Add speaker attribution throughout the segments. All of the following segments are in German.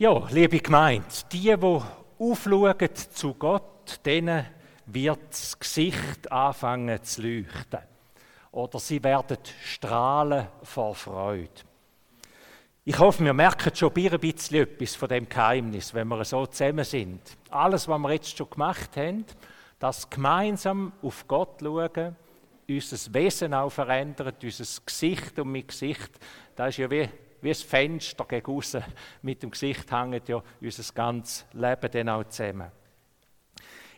Speaker 1: Ja, liebe Gemeinde, die, die aufschauen zu Gott, denen wird das Gesicht anfangen zu leuchten. Oder sie werden strahlen vor Freude. Ich hoffe, wir merken schon ein bisschen etwas von dem Geheimnis, wenn wir so zusammen sind. Alles, was wir jetzt schon gemacht haben, das gemeinsam auf Gott schauen, unser Wesen auch verändert, unser Gesicht und mein Gesicht, das ist ja wie wie ein Fenster gegen aussen. Mit dem Gesicht hängt ja unser ganzes Leben dann auch zusammen.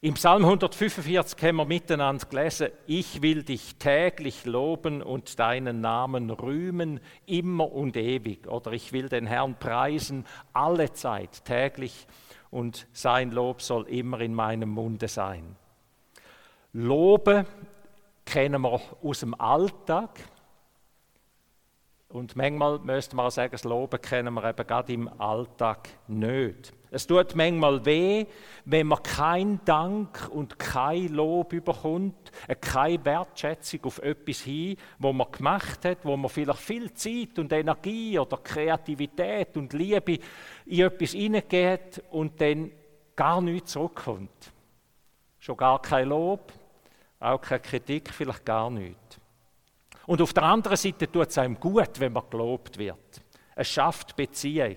Speaker 1: Im Psalm 145 haben wir miteinander gelesen, ich will dich täglich loben und deinen Namen rühmen, immer und ewig. Oder ich will den Herrn preisen, alle Zeit, täglich, und sein Lob soll immer in meinem Munde sein. Lobe kennen wir aus dem Alltag. Und manchmal müsste man auch sagen, das Loben kennen wir eben gerade im Alltag nicht. Es tut manchmal weh, wenn man keinen Dank und kein Lob überkommt, äh, keine Wertschätzung auf etwas hin, wo man gemacht hat, wo man vielleicht viel Zeit und Energie oder Kreativität und Liebe in etwas hineingeht und dann gar nichts zurückkommt. Schon gar kein Lob, auch keine Kritik, vielleicht gar nichts. Und auf der anderen Seite tut es einem gut, wenn man gelobt wird. Es schafft Beziehung.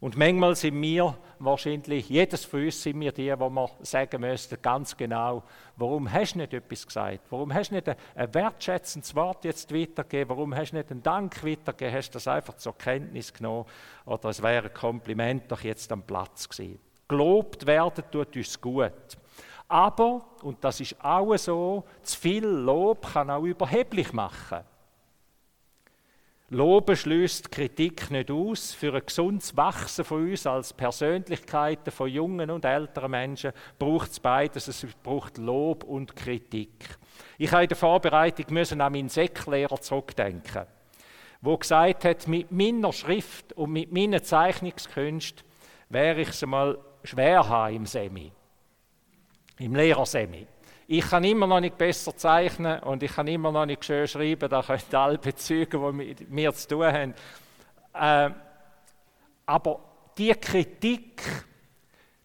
Speaker 1: Und manchmal sind wir wahrscheinlich, jedes von uns sind wir die, wo man sagen müsste, ganz genau, warum hast du nicht etwas gesagt? Warum hast du nicht ein wertschätzendes Wort jetzt weitergegeben? Warum hast du nicht einen Dank weitergegeben? Hast du das einfach zur Kenntnis genommen? Oder es wäre ein Kompliment doch jetzt am Platz gewesen. Gelobt werden tut uns gut. Aber, und das ist auch so, zu viel Lob kann auch überheblich machen. Loben schließt Kritik nicht aus. Für ein gesundes Wachsen von uns als Persönlichkeiten von jungen und älteren Menschen braucht es beides. Es braucht Lob und Kritik. Ich habe in der Vorbereitung müssen an meinen Säcklehrer zurückdenken, wo gesagt hat, mit meiner Schrift und mit meinen Zeichnungskünsten wäre ich es mal schwer haben im Semi im Lehrersemi. Ich kann immer noch nicht besser zeichnen und ich kann immer noch nicht schön schreiben, da können alle bezeugen, die mit mir zu tun haben. Äh, aber die Kritik,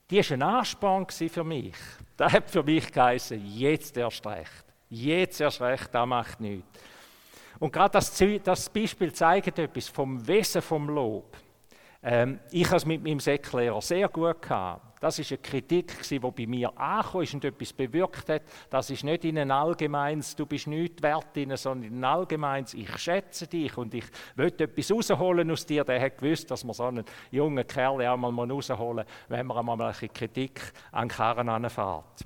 Speaker 1: die war ein Ansporn für mich. Das hat für mich geheißen, jetzt erst recht. Jetzt erst recht, das macht nichts. Und gerade das, das Beispiel zeigt etwas vom Wesen vom Lob. Ähm, ich habe es mit meinem Säcklehrer sehr gut gehabt. Das ist eine Kritik, die bei mir angekommen ist und etwas bewirkt hat. Das ist nicht in ein allgemeines, du bist nicht wert, sondern in ein allgemeines, ich schätze dich und ich will etwas rausholen aus dir. Der hat gewusst, dass man so einen jungen Kerl auch mal rausholen muss, wenn man einmal eine Kritik an den Karren anfährt.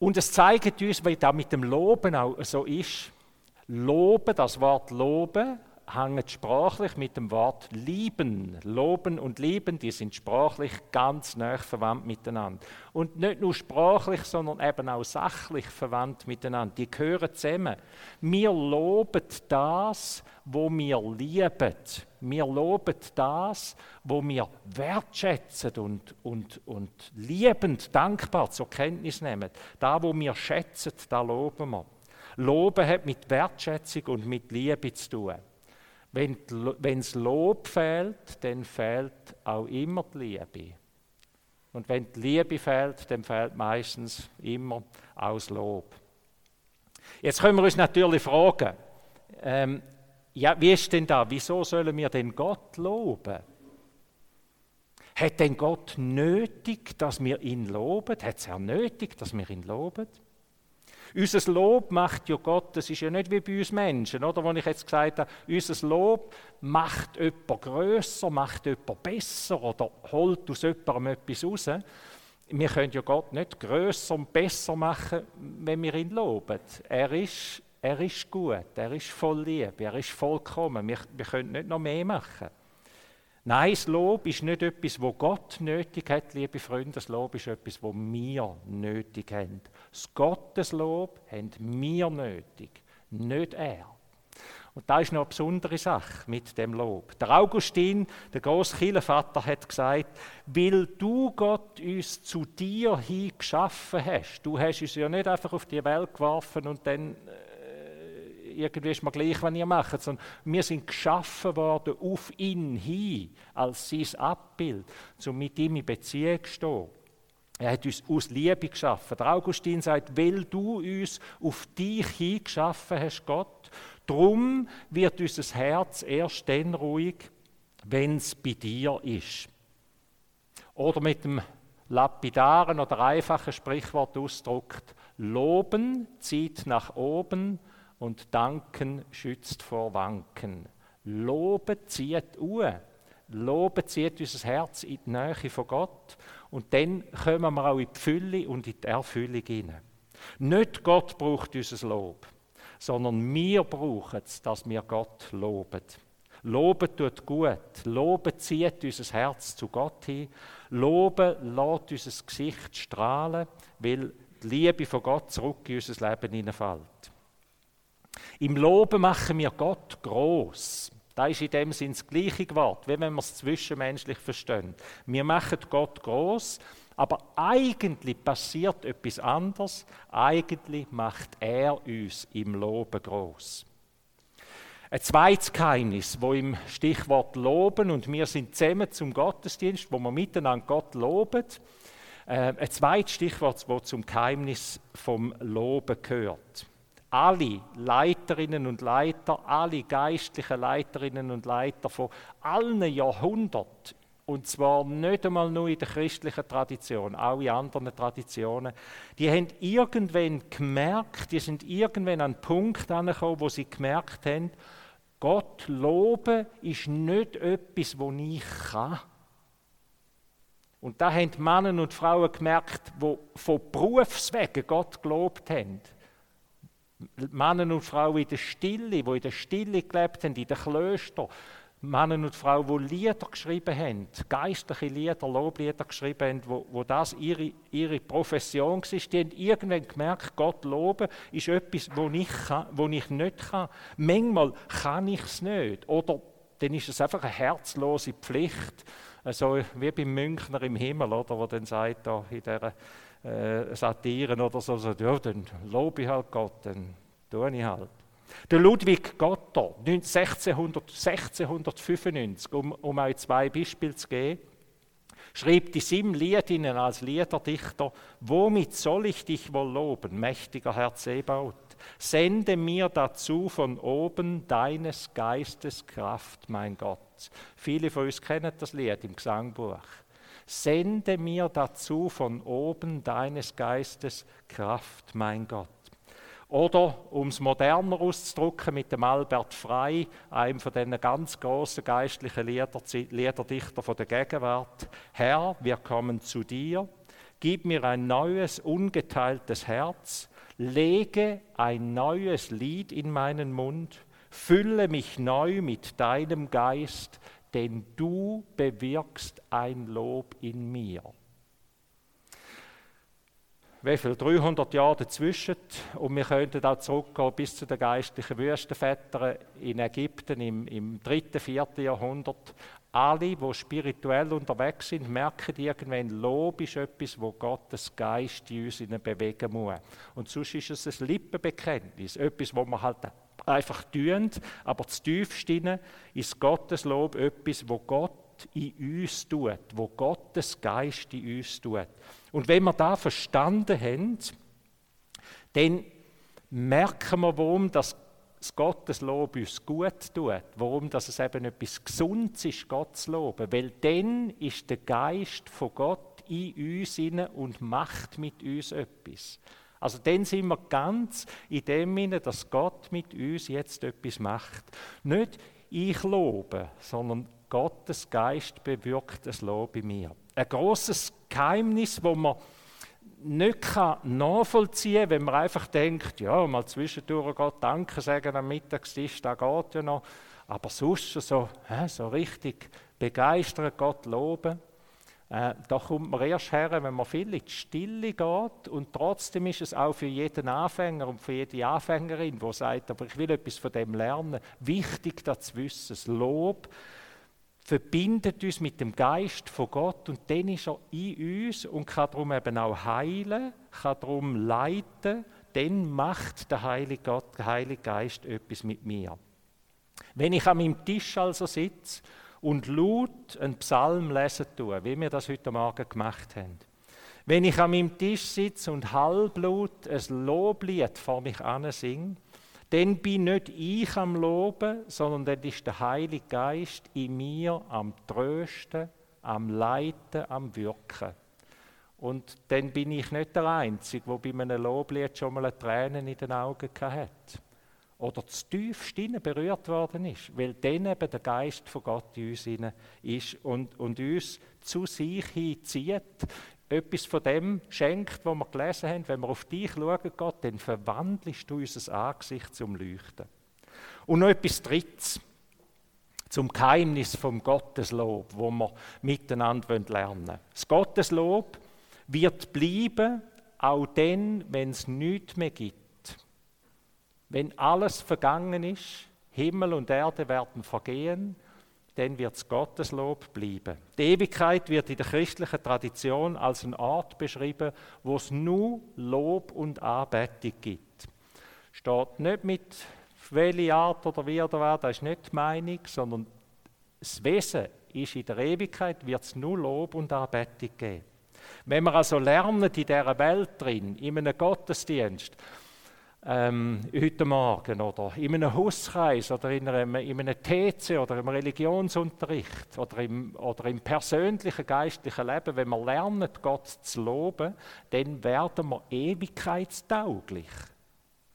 Speaker 1: Und es zeigt uns, wie das mit dem Loben auch so ist. Loben, das Wort Loben, hängt sprachlich mit dem Wort lieben. Loben und lieben, die sind sprachlich ganz nah verwandt miteinander. Und nicht nur sprachlich, sondern eben auch sachlich verwandt miteinander. Die gehören zusammen. Wir loben das, wo wir lieben. Wir loben das, wo wir wertschätzen und, und, und liebend, dankbar zur Kenntnis nehmen. Da, wo wir schätzen, da loben wir. Loben hat mit Wertschätzung und mit Liebe zu tun. Wenn das Lob fehlt, dann fehlt auch immer die Liebe. Und wenn die Liebe fehlt, dann fehlt meistens immer auch das Lob. Jetzt können wir uns natürlich fragen, ähm, ja, wie ist denn da? Wieso sollen wir denn Gott loben? Hat denn Gott nötig, dass wir ihn loben? Hat es ja nötig, dass wir ihn loben? Unser Lob macht ja Gott, das ist ja nicht wie bei uns Menschen, oder? Wo ich jetzt gesagt habe, unser Lob macht jemand grösser, macht jemand besser oder holt aus jemandem etwas raus. Wir können ja Gott nicht grösser und besser machen, wenn wir ihn loben. Er ist, er ist gut, er ist voll Liebe, er ist vollkommen. Wir, wir können nicht noch mehr machen. Nein, das Lob ist nicht etwas, wo Gott nötig hat, liebe Freunde. Das Lob ist etwas, wo wir nötig haben. Das Gotteslob haben wir nötig, nicht er. Und da ist noch eine besondere Sache mit dem Lob. Der Augustin, der große Kirchenvater, hat gesagt, weil du Gott uns zu dir hin geschaffen hast. Du hast uns ja nicht einfach auf die Welt geworfen und dann äh, irgendwie ist mir gleich, was ihr macht, sondern wir sind geschaffen worden auf ihn hin, als sein Abbild, um mit ihm in Beziehung zu stehen. Er hat uns aus Liebe geschaffen. Der Augustin sagt, weil du uns auf dich hingeschaffen hast, Gott, drum wird unser Herz erst dann ruhig, wenn es bei dir ist. Oder mit dem lapidaren oder einfachen Sprichwort ausdrückt, Loben zieht nach oben und Danken schützt vor Wanken. Loben zieht uhr. Loben zieht unser Herz in die Nähe von Gott und dann kommen wir auch in die Fülle und in die Erfüllung hinein. Nicht Gott braucht unser Lob, sondern wir brauchen es, dass wir Gott loben. Loben tut gut. Loben zieht unser Herz zu Gott hin. Loben lässt unser Gesicht strahlen, weil die Liebe von Gott zurück in unser Leben hineinfällt. Im Loben machen wir Gott groß. Da ist in dem Sinn das gleiche Wort, wie wenn wir es zwischenmenschlich verstehen. Wir machen Gott groß, aber eigentlich passiert etwas anderes. Eigentlich macht er uns im Loben groß. Ein zweites Geheimnis, wo im Stichwort Loben und wir sind zusammen zum Gottesdienst, wo wir miteinander Gott loben. Äh, ein zweites Stichwort, wo zum Geheimnis vom Loben gehört alle Leiterinnen und Leiter, alle geistlichen Leiterinnen und Leiter von allen Jahrhunderten, und zwar nicht einmal nur in der christlichen Tradition, auch in anderen Traditionen, die haben irgendwann gemerkt, die sind irgendwann an einen Punkt angekommen, wo sie gemerkt haben, Gott loben ist nicht etwas, wo ich kann. Und da haben Männer und Frauen gemerkt, die von Berufswegen Gott gelobt haben. Männer und Frauen in der Stille, die in der Stille gelebt haben, in den Klöstern. Männer und Frauen, die Lieder geschrieben haben, geistliche Lieder, Loblieder geschrieben haben, wo, wo das ihre, ihre Profession war. Die haben irgendwann gemerkt, Gott loben ist etwas, wo ich, kann, wo ich nicht kann. Manchmal kann ich es nicht. Oder dann ist es einfach eine herzlose Pflicht, so wie beim Münchner im Himmel, oder, wo dann sagt, da in dieser äh, Satiren oder so, so, ja, dann lobe ich halt Gott, dann tue ich halt. Der Ludwig Gotter, 1600, 1695, um, um euch zwei Beispiele zu geben, schrieb die sieben Liedinnen als Liederdichter, womit soll ich dich wohl loben, mächtiger Herr Zebaut? Sende mir dazu von oben deines Geistes Kraft, mein Gott. Viele von uns kennen das Lied im Gesangbuch. Sende mir dazu von oben deines Geistes Kraft, mein Gott. Oder, um es moderner auszudrücken, mit dem Albert Frey, einem von den ganz großen geistlichen Lieder, Liederdichter von der Gegenwart. Herr, wir kommen zu dir. Gib mir ein neues, ungeteiltes Herz. Lege ein neues Lied in meinen Mund. Fülle mich neu mit deinem Geist denn du bewirkst ein Lob in mir. Wie viel? 300 Jahre dazwischen und wir könnten auch zurückgehen bis zu den geistlichen Wüstenvätern in Ägypten im, im 3., 4. Jahrhundert. Alle, die spirituell unterwegs sind, merken irgendwann, Lob ist etwas, wo Gottes Geist in uns bewegen muss. Und sonst ist es ein Lippenbekenntnis, etwas, wo man halt einfach tun, aber zu tiefsten ist Gottes Lob etwas, wo Gott in uns tut, wo Gottes Geist in uns tut. Und wenn wir da verstanden haben, dann merken wir, warum das Gottes Lob uns gut tut, warum das es eben etwas Gesundes ist, Gott zu loben, weil dann ist der Geist von Gott in uns und macht mit uns etwas. Also dann sind wir ganz in dem Sinne, dass Gott mit uns jetzt etwas macht. Nicht ich lobe, sondern Gottes Geist bewirkt das Lob in mir. Ein großes Geheimnis, wo man nicht kann nachvollziehen kann, wenn man einfach denkt, ja, mal zwischendurch Gott Danke sagen am Mittagstisch, da geht ja noch. Aber sonst so, so richtig begeistert Gott loben. Äh, da kommt man erst her, wenn man viel in die Stille geht und trotzdem ist es auch für jeden Anfänger und für jede Anfängerin, die sagt, aber ich will etwas von dem lernen, wichtig, das zu wissen. Das Lob verbindet uns mit dem Geist von Gott und dann ist er in uns und kann darum eben auch heilen, kann darum leiten, dann macht der Heilige Gott, der Heilige Geist etwas mit mir. Wenn ich an meinem Tisch also sitze und laut einen Psalm lesen tue, wie wir das heute Morgen gemacht haben, wenn ich an meinem Tisch sitze und halblaut ein Loblied vor mich singe, dann bin nicht ich am Loben, sondern dann ist der Heilige Geist in mir am Trösten, am Leiten, am Wirken. Und dann bin ich nicht der Einzige, der bei einem Loblied schon mal Tränen in den Augen hat. Oder zu tiefst berührt worden ist, weil dann eben der Geist von Gott in uns ist und, und uns zu sich hinzieht, etwas von dem schenkt, was wir gelesen haben. Wenn wir auf dich schauen, Gott, dann verwandelst du unser Angesicht zum Leuchten. Und noch etwas Drittes zum Geheimnis vom Gotteslob, wo wir miteinander lernen wollen. Das Gotteslob wird bleiben, auch dann, wenn es nichts mehr gibt. Wenn alles vergangen ist, Himmel und Erde werden vergehen, dann wird es Gotteslob bleiben. Die Ewigkeit wird in der christlichen Tradition als ein Ort beschrieben, wo es nur Lob und Anbetung gibt. Steht nicht mit welche Art oder wie oder was, das ist nicht die Meinung, sondern das Wesen ist in der Ewigkeit, wird es nur Lob und Anbetung geben. Wenn wir also lernen in dieser Welt drin, in einem Gottesdienst, ähm, heute Morgen oder in einem Hauskreis oder in einem, in einem TC oder im Religionsunterricht oder im, oder im persönlichen geistlichen Leben, wenn wir lernen, Gott zu loben, dann werden wir ewigkeitstauglich.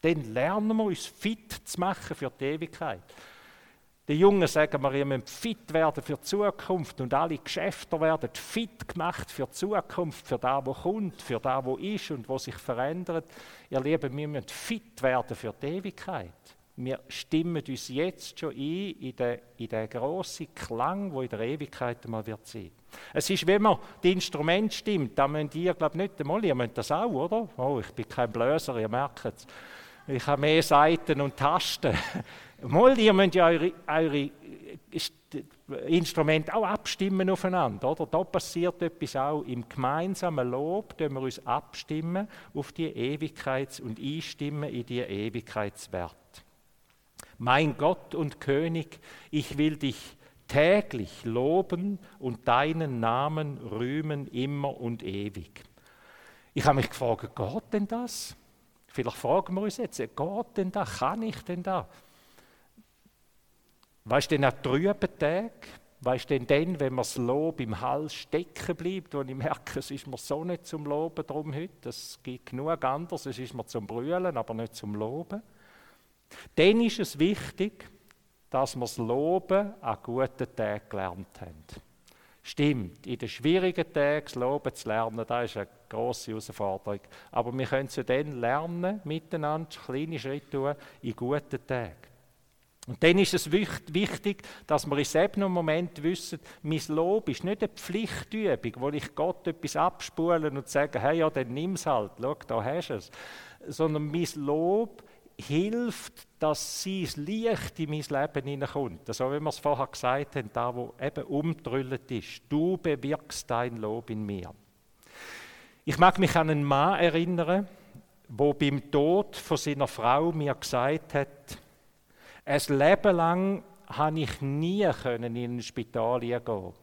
Speaker 1: Dann lernen wir uns fit zu machen für die Ewigkeit. Die Jungen sagen wir, ihr müsst fit werden für die Zukunft und alle Geschäfte werden fit gemacht für die Zukunft, für das, was kommt, für das, was ist und was sich verändert. Ihr Lieben, wir müssen fit werden für die Ewigkeit. Wir stimmen uns jetzt schon ein in den, in den grossen Klang, wo in der Ewigkeit einmal wird sein. Es ist, wenn man die Instrument stimmt, da müsst ihr, glaube ich, nicht einmal, ihr müsst das auch, oder? Oh, ich bin kein Blöser, ihr merkt es. Ich habe mehr Seiten und Tasten. Mal, ihr müsst ja eure, eure Instrumente auch abstimmen aufeinander. Oder? Da passiert etwas auch. Im gemeinsamen Lob tun wir uns abstimmen auf die Ewigkeits- und einstimmen in die Ewigkeitswert. Mein Gott und König, ich will dich täglich loben und deinen Namen rühmen immer und ewig. Ich habe mich gefragt, geht denn das? Vielleicht fragen wir uns jetzt, geht denn das? Kann ich denn das? Weißt du denn auch trüben Tage? Weißt du dann, wenn mir das Lob im Hals stecken bleibt, wo ich merke, es ist mir so nicht zum Loben drum heute, es gibt genug anderes, es ist mir zum Brüllen, aber nicht zum Loben. Dann ist es wichtig, dass wir das Loben an guten Tagen gelernt haben. Stimmt, in den schwierigen Tagen das Loben zu lernen, das ist eine grosse Herausforderung. Aber wir können es ja dann lernen, miteinander kleine Schritte tun, in guten Tagen. Und dann ist es wichtig, dass wir in diesem Moment wissen, mein Lob ist nicht eine Pflichtübung, wo ich Gott etwas abspulen und sage, hey, ja, dann nimm es halt, schau, da hast du es. Sondern mein Lob hilft, dass sein Licht in mein Leben hineinkommt. So wie wir es vorher gesagt haben, da wo eben umtrüllt ist. Du bewirkst dein Lob in mir. Ich mag mich an einen Mann erinnern, wo beim Tod von seiner Frau mir gesagt hat, ein Leben lang habe ich nie in ein Spital gehen.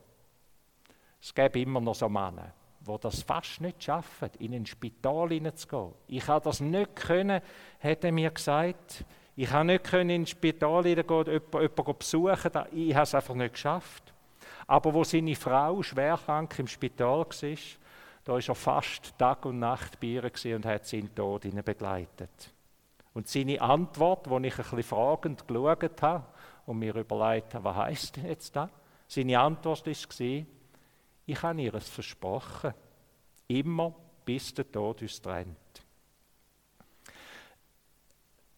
Speaker 1: Es gäbe immer noch so Männer, die das fast nicht schaffen, in ein Spital hineinzugehen. Ich habe das nicht können, hat er mir gesagt. Ich habe nicht in ein Spital hineingehen, jemanden, jemanden besuchen. Ich habe es einfach nicht geschafft. Aber wo seine Frau schwerkrank im Spital war, da war er fast Tag und Nacht bei ihr und hat sie in den Tod begleitet. Und seine Antwort, wo ich ein bisschen fragend geschaut habe und mir überlegt habe, was heißt jetzt das? Seine Antwort war, ich habe ihr es versprochen, immer bis der Tod uns trennt.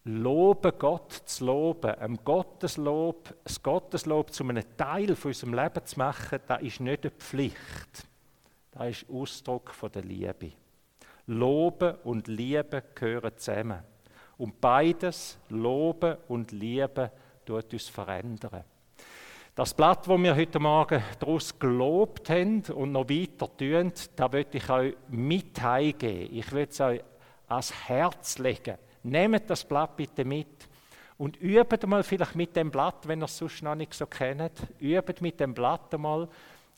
Speaker 1: Loben Gott zu loben, ein Gotteslob, das Gotteslob zu einem Teil von unserem Leben zu machen, das ist nicht eine Pflicht. Das ist Ausdruck der Liebe. Loben und Liebe gehören zusammen. Und beides, Loben und Lieben, tut uns verändern. Das Blatt, das wir heute Morgen daraus gelobt haben und noch weiter tun, da möchte ich euch mit heimgeben. Ich will es euch ans Herz legen. Nehmt das Blatt bitte mit. Und übt mal vielleicht mit dem Blatt, wenn ihr es sonst noch nicht so kennt, übt mit dem Blatt mal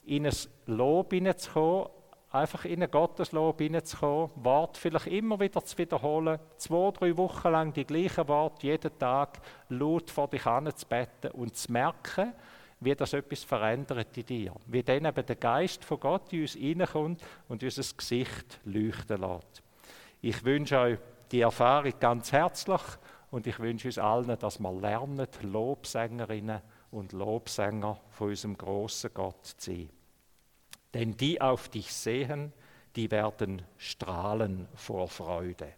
Speaker 1: in ein Lob hineinzukommen, einfach in ein Gotteslob hineinzukommen, Wort vielleicht immer wieder zu wiederholen, zwei, drei Wochen lang die gleichen Worte jeden Tag laut vor dich anzubeten und zu merken, wie das etwas verändert in dir. Wie dann eben der Geist von Gott in uns hineinkommt und unser Gesicht leuchten lässt. Ich wünsche euch die Erfahrung ganz herzlich und ich wünsche uns allen, dass wir lernen, Lobsängerinnen und Lobsänger von unserem großen Gott zu sein. Denn die auf dich sehen, die werden strahlen vor Freude.